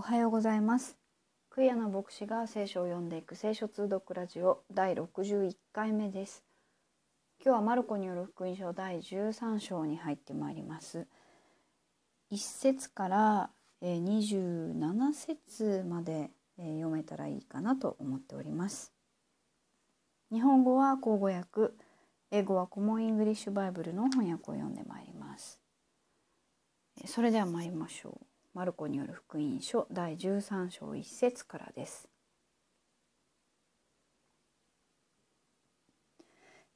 おはようございます。クイア牧師が聖書を読んでいく聖書通読ラジオ第61回目です。今日はマルコによる福音書第13章に入ってまいります。1節から27節まで読めたらいいかなと思っております。日本語は口語訳英語はコモンイングリッシュバイブルの翻訳を読んでまいります。それでは参りましょう。マルコによる福音書第13章1節からです。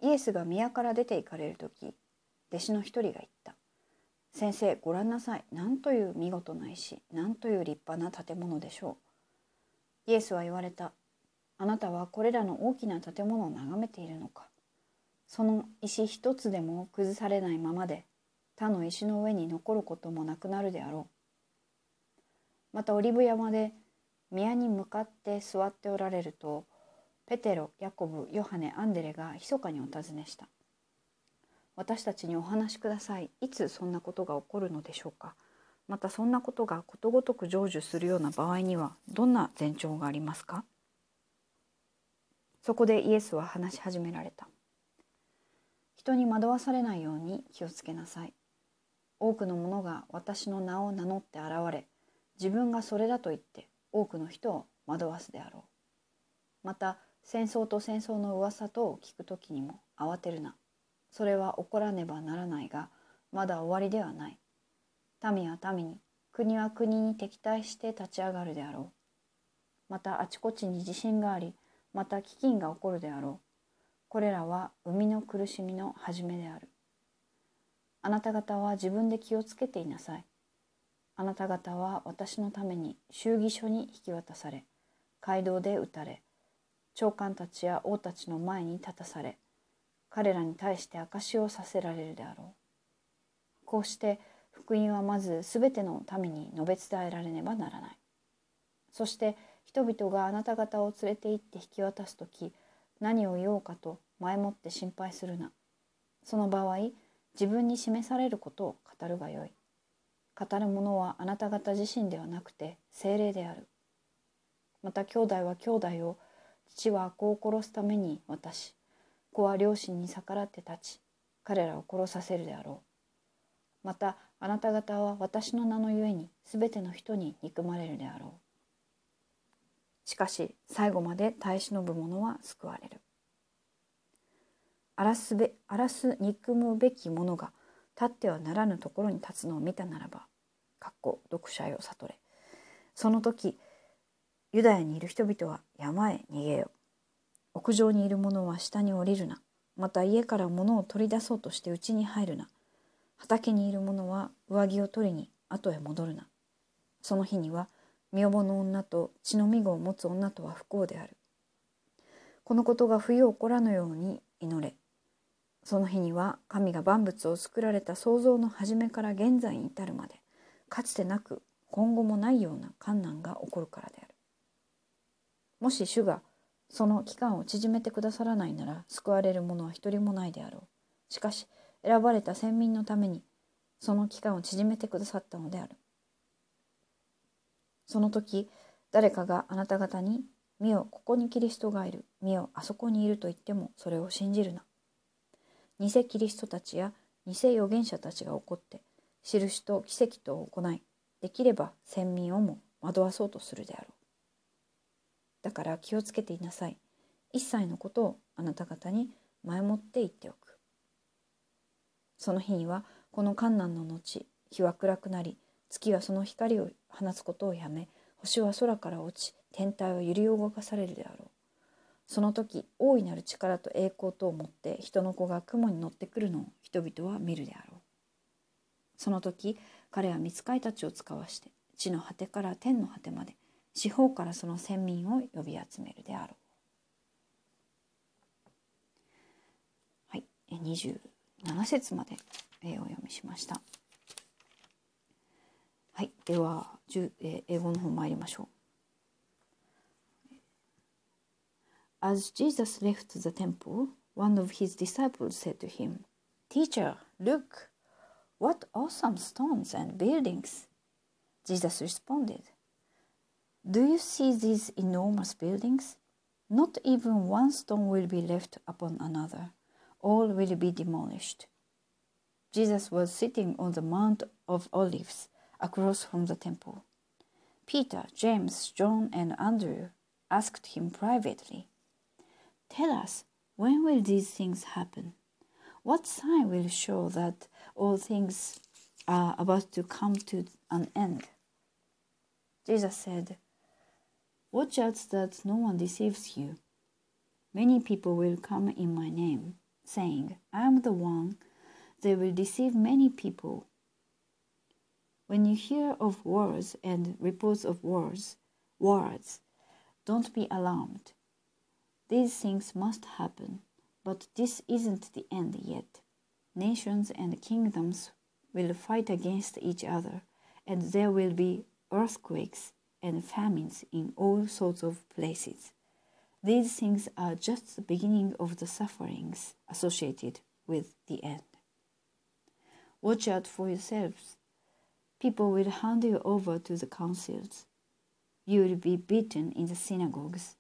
イエスが宮から出て行かれる時弟子の一人が言った「先生ご覧なさい。何という見事な石何という立派な建物でしょう」イエスは言われた「あなたはこれらの大きな建物を眺めているのか」その石一つでも崩されないままで他の石の上に残ることもなくなるであろう。またオリブ山で宮に向かって座っておられるとペテロヤコブヨハネアンデレが密かにお尋ねした。私たちにお話しください。いつそんなことが起こるのでしょうか。またそんなことがことごとく成就するような場合にはどんな前兆がありますか？そこでイエスは話し始められた。人に惑わされないように気をつけなさい。多くの者が私の名を名乗って現れ自分がそれだと言って多くの人を惑わすであろう。また戦争と戦争の噂とを聞く時にも慌てるな。それは起こらねばならないがまだ終わりではない。民は民に国は国に敵対して立ち上がるであろう。またあちこちに地震がありまた飢饉が起こるであろう。これらは生みの苦しみの始めである。あなた方は自分で気をつけていなさい。あなた方は私のために祝儀書に引き渡され街道で撃たれ長官たちや王たちの前に立たされ彼らに対して証しをさせられるであろう。こうして福音はまず全ての民に述べ伝えられねばならない。そして人々があなた方を連れて行って引き渡す時何を言おうかと前もって心配するな。その場合自分に示されることを語るがよい。語るものはあなた方自身ではなくて精霊である。また兄弟は兄弟を父は子を殺すために渡し子は両親に逆らって立ち彼らを殺させるであろう。またあなた方は私の名のゆえにすべての人に憎まれるであろう。しかし最後まで耐え忍ぶ者は救われる。荒らすべ荒らす憎むべき者が立ってはならぬところに立つのを見たならば、かっこ読者よ悟れ。その時、ユダヤにいる人々は山へ逃げよ。屋上にいる者は下に降りるな。また家から物を取り出そうとして家に入るな。畑にいる者は上着を取りに後へ戻るな。その日には、見覚の女と血のみ子を持つ女とは不幸である。このことが冬起こらぬように祈れ。その日には神が万物を作られた創造の初めから現在に至るまでかつてなく今後もないような困難が起こるからである。もし主がその期間を縮めてくださらないなら救われる者は一人もないであろう。しかし選ばれた先民のためにその期間を縮めてくださったのである。その時誰かがあなた方に「見よここにキリストがいる見よあそこにいる」と言ってもそれを信じるな。偽キリストたちや偽預言者たちが起こって印と奇跡とを行いできれば先民をも惑わそうとするであろう。だから気をつけていなさい。一切のことをあなた方に前もって言っておく。その日にはこの観難の後日は暗くなり月はその光を放つことをやめ星は空から落ち天体は揺り動かされるであろう。その時大いなる力と栄光とをもって人の子が雲に乗ってくるのを人々は見るであろう。その時彼は見つかいたちを使わして地の果てから天の果てまで四方からその先民を呼び集めるであろう。はい、27節までお読みしました。はい、では英語の方参りましょう。As Jesus left the temple, one of his disciples said to him, Teacher, look, what awesome stones and buildings! Jesus responded, Do you see these enormous buildings? Not even one stone will be left upon another. All will be demolished. Jesus was sitting on the Mount of Olives across from the temple. Peter, James, John, and Andrew asked him privately, Tell us, when will these things happen? What sign will show that all things are about to come to an end? Jesus said, Watch out that no one deceives you. Many people will come in my name, saying, I am the one. They will deceive many people. When you hear of wars and reports of wars, wars, don't be alarmed. These things must happen, but this isn't the end yet. Nations and kingdoms will fight against each other, and there will be earthquakes and famines in all sorts of places. These things are just the beginning of the sufferings associated with the end. Watch out for yourselves. People will hand you over to the councils. You will be beaten in the synagogues.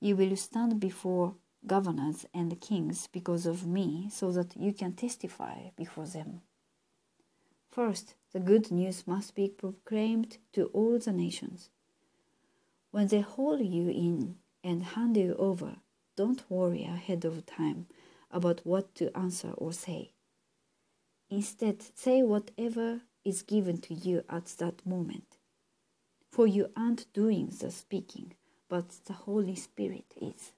You will stand before governors and kings because of me, so that you can testify before them. First, the good news must be proclaimed to all the nations. When they hold you in and hand you over, don't worry ahead of time about what to answer or say. Instead, say whatever is given to you at that moment. For you aren't doing the speaking, but the Holy Spirit is.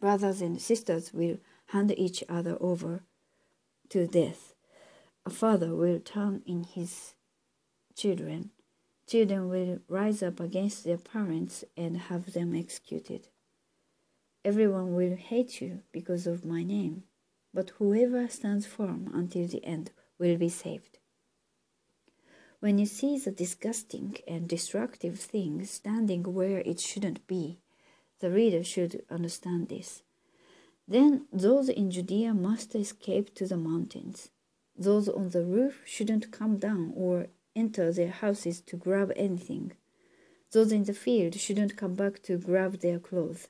Brothers and sisters will hand each other over to death. A father will turn in his children Children will rise up against their parents and have them executed. Everyone will hate you because of my name, but whoever stands firm until the end will be saved. When you see the disgusting and destructive thing standing where it shouldn't be, the reader should understand this. Then those in Judea must escape to the mountains. Those on the roof shouldn't come down or enter their houses to grab anything. Those in the field shouldn't come back to grab their clothes.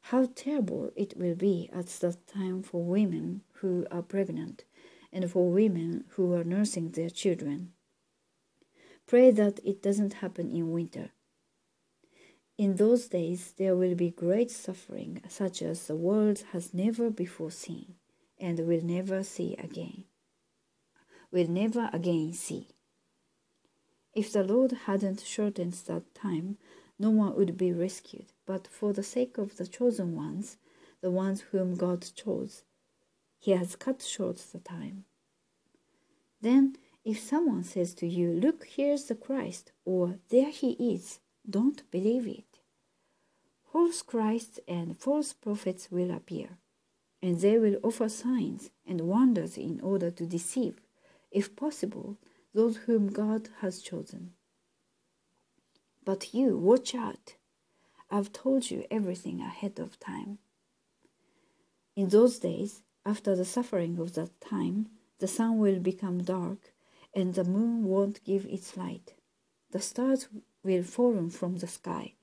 How terrible it will be at that time for women who are pregnant and for women who are nursing their children. Pray that it doesn't happen in winter. In those days there will be great suffering, such as the world has never before seen and will never see again. Will never again see. If the Lord hadn't shortened that time, no one would be rescued. But for the sake of the chosen ones, the ones whom God chose, He has cut short the time. Then, if someone says to you, Look, here's the Christ, or There he is, don't believe it. False Christs and false prophets will appear, and they will offer signs and wonders in order to deceive, if possible, those whom God has chosen. But you, watch out. I've told you everything ahead of time. In those days, after the suffering of that time, the sun will become dark, and the moon won't give its light. The stars will fall from the sky,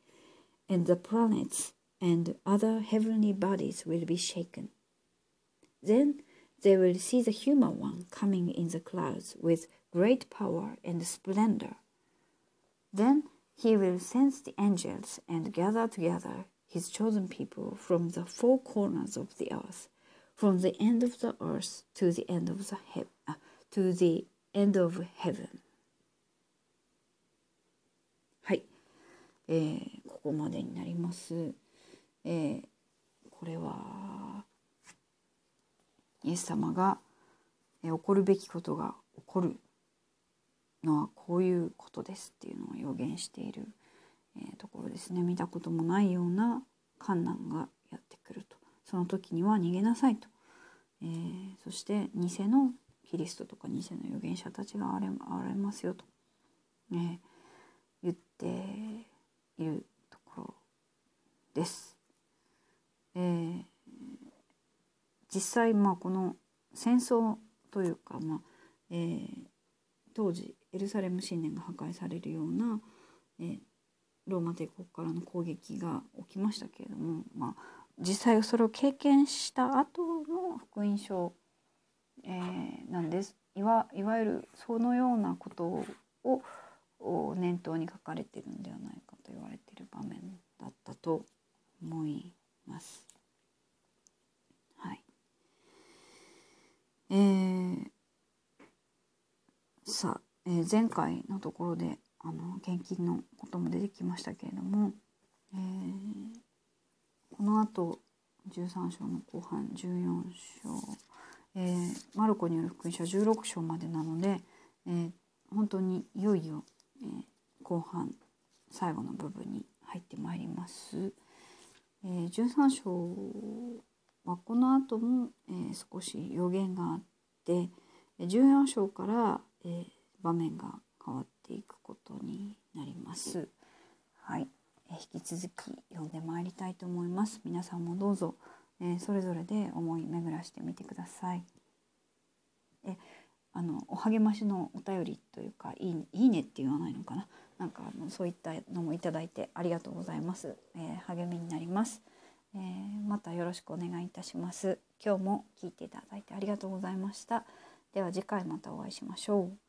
and the planets and other heavenly bodies will be shaken. Then they will see the human one coming in the clouds with great power and splendor. Then he will send the angels and gather together his chosen people from the four corners of the earth, from the end of the earth to the end of the he- uh, to the end of heaven. はい、えー、ここまでになります。えー、これはイエス様が、えー、起こるべきことが起こるのはこういうことですっていうのを予言している、え、ところですね見たこともないような観難がやってくるとその時には逃げなさいと、え、そして偽のキリストとか偽の預言者たちが現れますよと、えー、言っているところです。えー、実際まあこの戦争というか、まあえー、当時エルサレム神殿が破壊されるような、えー、ローマ帝国からの攻撃が起きましたけれども、まあ、実際それを経験した後の福音書、えー、なんですいわいわゆるそのようなことを念頭に書かれてるのではないかと言われている場面だったと思います。はい。えー、さあ、えー、前回のところであの献金のことも出てきましたけれども、えー、このあと13章の後半14章、えー、マルコによる福音書16章までなので、えー、本当にいよいよ、え後半最後の部分に入ってまいります。え13章はこの後も、え少し予言があって14章から、え場面が変わっていくことになります。はい、え引き続き読んでまいりたいと思います。皆さんもどうぞ、えそれぞれで思い巡らしてみてください。えあのお励ましのお便りというかいいいいねって言わないのかな？なんかあのそういったのもいただいてありがとうございます、えー、励みになります、えー、またよろしくお願いいたします。今日も聞いていただいてありがとうございました。では次回またお会いしましょう。